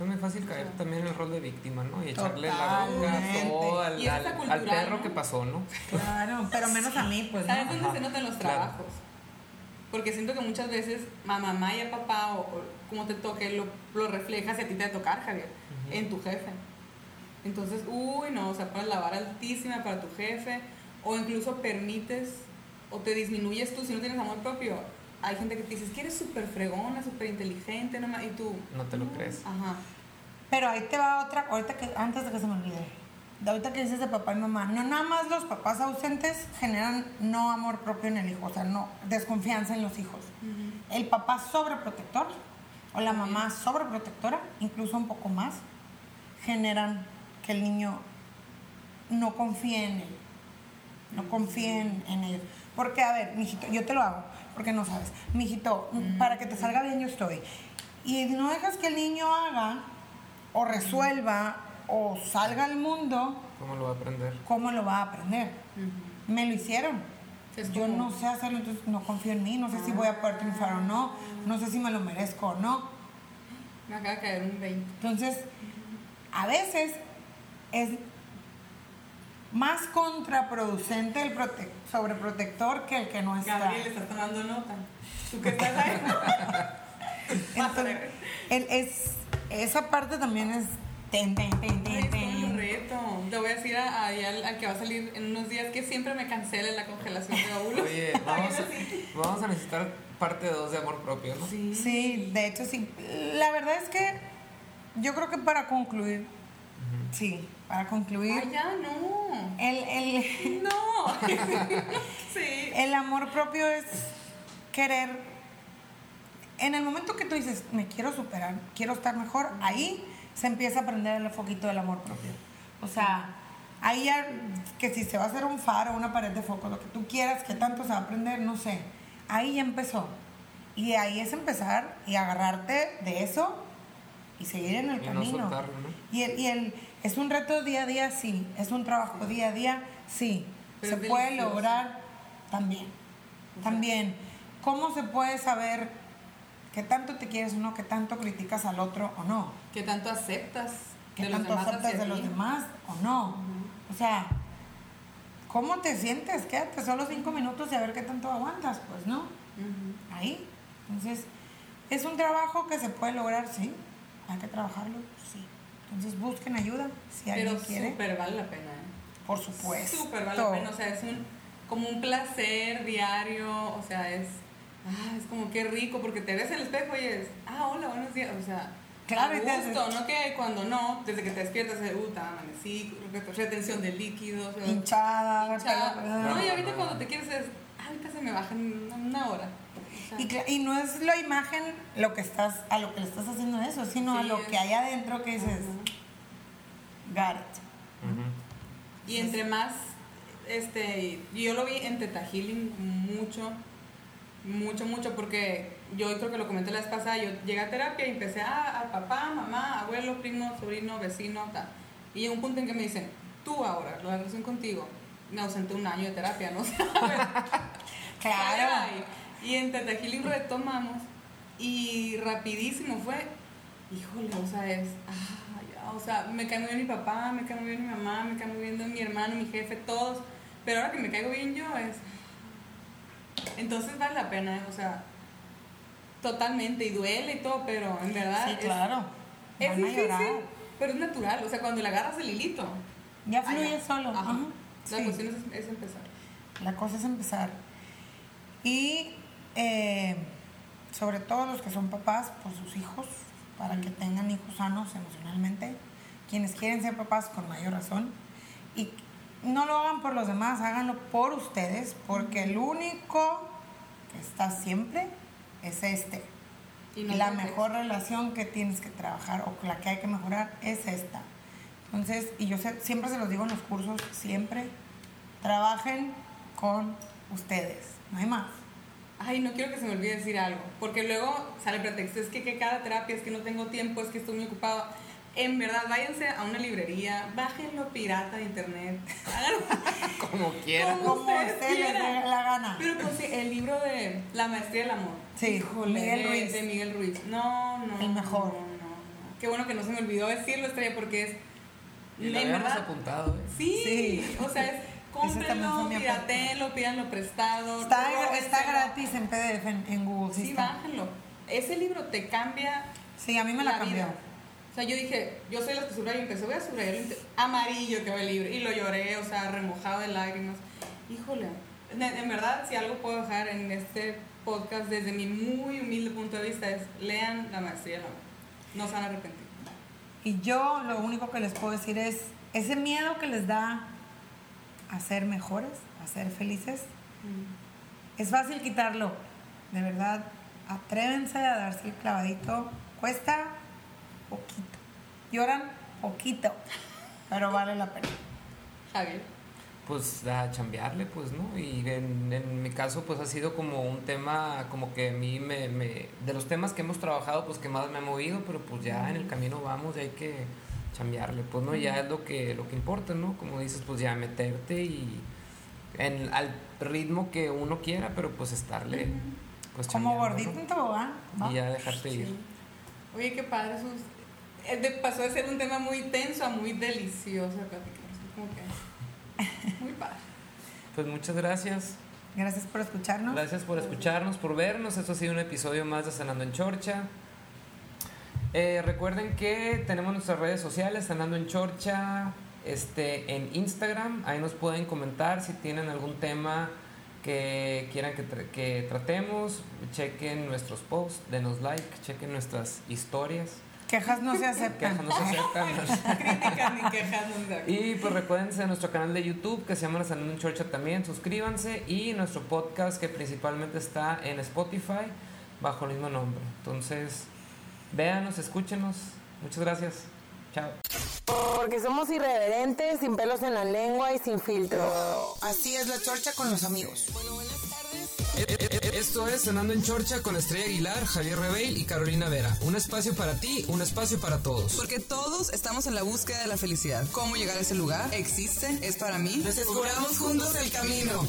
Es muy fácil caer también en el rol de víctima, ¿no? Y echarle la bronca Totalmente. todo al, Y al, al perro ¿no? que pasó, ¿no? Claro, pero menos a mí, pues, ¿Sabes ¿no? dónde Ajá, se nota en los claro. Porque siento que muchas veces a mamá y a papá, o, o como te toque, lo, lo reflejas y a ti te va a tocar, Javier, en tu jefe. Entonces, uy, no, o sea, pones la vara altísima para tu jefe, o incluso permites o te disminuyes tú si no tienes amor propio. Hay gente que te dice, es que eres súper fregona, súper inteligente, no ma-", y tú. No te lo crees. Ajá. Pero ahí te va otra, ahorita que, antes de que se me olvide, de ahorita que dices de papá y mamá, no nada más los papás ausentes generan no amor propio en el hijo, o sea, no, desconfianza en los hijos. El papá sobreprotector o la mamá sobreprotectora, incluso un poco más, generan que el niño no confíe en él, no confíe en, en ellos. Porque, a ver, mijito, yo te lo hago, porque no sabes. Mijito, para que te salga bien yo estoy. Y no dejas que el niño haga o resuelva o salga al mundo, ¿Cómo lo va a aprender? ¿cómo lo va a aprender? Me lo hicieron. Es Yo como- no sé hacerlo, entonces no confío en mí, no sé si voy a poder triunfar o no, no sé si me lo merezco o no. Me acaba de caer un 20. Entonces, a veces es más contraproducente el prote- sobreprotector que el que no está. Gabriel, estás tomando nota. ¿Tú qué estás ahí? Entonces, el- es, esa parte también es ten, ten, ten, Ay, ten, es todo un reto. Le voy a decir a, ahí al, al que va a salir en unos días que siempre me cancele la congelación de óvulos. Oye, vamos a, vamos a necesitar parte 2 de amor propio, ¿no? Sí. Sí, de hecho sí. La verdad es que yo creo que para concluir, sí, para concluir, Ay, ya, no. el, el, No. sí. el amor propio es querer, en el momento que tú dices, me quiero superar, quiero estar mejor, ahí se empieza a prender el foquito del amor propio. O sea, ahí ya, que si se va a hacer un faro, una pared de foco, lo que tú quieras, que tanto se va a prender, no sé. Ahí ya empezó. Y ahí es empezar y agarrarte de eso y seguir en el Y no camino. soltarlo, ¿no? Y, el, y el, es un reto día a día, sí. Es un trabajo día a día, sí. Pero se puede delicioso. lograr también. También. ¿Cómo se puede saber qué tanto te quieres o no, qué tanto criticas al otro o no? ¿Qué tanto aceptas ¿Qué de los tanto demás aceptas de los demás o no? O sea, ¿cómo te sientes? Quédate solo cinco minutos y a ver qué tanto aguantas, pues, ¿no? Ahí. Entonces, es un trabajo que se puede lograr, sí. Hay que trabajarlo, sí. Entonces, busquen ayuda si alguien Pero quiere. súper vale la pena, ¿eh? Por supuesto. Súper vale la pena. O sea, es un, como un placer diario. O sea, es. Ah, es como que rico porque te ves en el espejo y es. Ah, hola, buenos días. O sea. Claro, gusto, no que cuando no, desde que te despiertas, eh, uh, amanecí, retención de líquidos. Hinchada, hinchada. No, y ahorita cuando te quieres es, ah, ahorita se me baja en una hora. Y, y no es la imagen lo que estás, a lo que le estás haciendo eso, sino a lo es- que hay adentro que dices, got it. Y entre más, este, yo lo vi en Teta Healing mucho, mucho, mucho, porque yo creo que lo comenté la vez pasada, yo llegué a terapia y empecé a, a papá, mamá, abuelo, primo, sobrino, vecino, tal. Y llegó un punto en que me dicen, tú ahora, la relación contigo, me ausenté un año de terapia, ¿no? Claro. Y, en Teta Healing retomamos y rapidísimo fue, híjole, o sea, es, ah, ya, o sea, me cae muy bien mi papá, me cae muy bien mi mamá, me cae muy bien mi hermano, mi jefe, todos, pero ahora que me caigo bien yo es, entonces vale la pena, o sea, totalmente, y duele y todo, pero en verdad Sí, es- claro. es, Van a difícil, llorar. pero es natural, o sea, cuando le agarras el hilito, Ya fluye allá. solo. Ajá. La Sí. cuestión es, es empezar. La cosa es empezar. Y eh, sobre todo los que son papás, por sus hijos, para que tengan hijos sanos emocionalmente. Quienes quieren ser papás con mayor razón. Y no lo hagan por los demás, háganlo por ustedes, porque el único que está siempre es este. Y no la mejor relación que tienes que trabajar o la que hay que mejorar es esta. Entonces, y yo siempre se los digo en los cursos, siempre trabajen con ustedes, no hay más. Ay, no quiero que se me olvide decir algo, porque luego sale pretexto, es que, que cada terapia, es que no tengo tiempo, es que estoy muy ocupado. En verdad, váyanse a una librería, bájenlo pirata de internet, háganlo Como quieran. como Como ustedes ustedes les quieran. dé la gana. Pero pues sí, el libro de La Maestría del Amor. Sí, Híjole, Miguel de- Ruiz. De Miguel Ruiz. No, no. El mejor. No, no, no. Qué bueno que no se me olvidó decirlo, Estrella, porque es. Y lo habíamos verdad. apuntado, ¿eh? Sí, Sí. o sea, es cómprenlo, piratenlo, pídanlo prestado. Está, está gratis en PDF en, en Google. Sí, Sí, bájenlo. Ese libro te cambia Sí, a mí me la, cambió. vida. O sea, yo dije, yo soy la que subraya empecé, voy a subrayar el amarillo que va el libro. Y lo lloré, o sea, remojado de lágrimas. Híjole, en, en verdad, si algo puedo dejar en este podcast desde mi muy humilde punto de vista es lean La Maestría. No se van a arrepentir. Y yo lo único que les puedo decir es, ese miedo que les da a ser mejores, a ser felices, es fácil quitarlo. De verdad, atrévense a darse el clavadito. Cuesta poquito. Lloran poquito, pero vale la pena. Javier. Pues a chambearle, pues, ¿no? Y en, en mi caso, pues ha sido como un tema, como que a mí me, me, de los temas que hemos trabajado, pues que más me ha movido, pero pues ya en el camino vamos y hay que chambearle, pues, ¿no? Ya es lo que, lo que importa, ¿no? Como dices, pues ya meterte y en, al ritmo que uno quiera, pero pues estarle, pues Como gordito ¿no? en tobogán. ¿va? Y ya dejarte ir. Oye, qué padre. Sus... eh, de- pasó de ser un tema muy tenso a muy delicioso platicar. Como que... Muy padre. Pues muchas gracias. Gracias por escucharnos. Gracias por escucharnos, por vernos. Esto ha sido un episodio más de Sanando en Chorcha. Eh, recuerden que tenemos nuestras redes sociales, Sanando en Chorcha, este, en Instagram. Ahí nos pueden comentar si tienen algún tema que quieran que, tra- que tratemos. Chequen nuestros posts, denos like, chequen nuestras historias. Quejas no se aceptan. Que nos acercan. Críticas ni quejas. no sé. Y pues recuérdense de nuestro canal de YouTube que se llama La Sanando en Chorcha también, suscríbanse y nuestro podcast que principalmente está en Spotify bajo el mismo nombre. Entonces, véanos, escúchenos. Muchas gracias. Chao. Porque somos irreverentes, sin pelos en la lengua y sin filtro. Así es la chorcha con los amigos. Esto es Sanando en Chorcha con Estrella Aguilar, Javier Rebeil y Carolina Vera. Un espacio para ti, un espacio para todos. Porque todos estamos en la búsqueda de la felicidad. ¿Cómo llegar a ese lugar? ¿Existe? ¿Es para mí? Descubramos juntos el camino.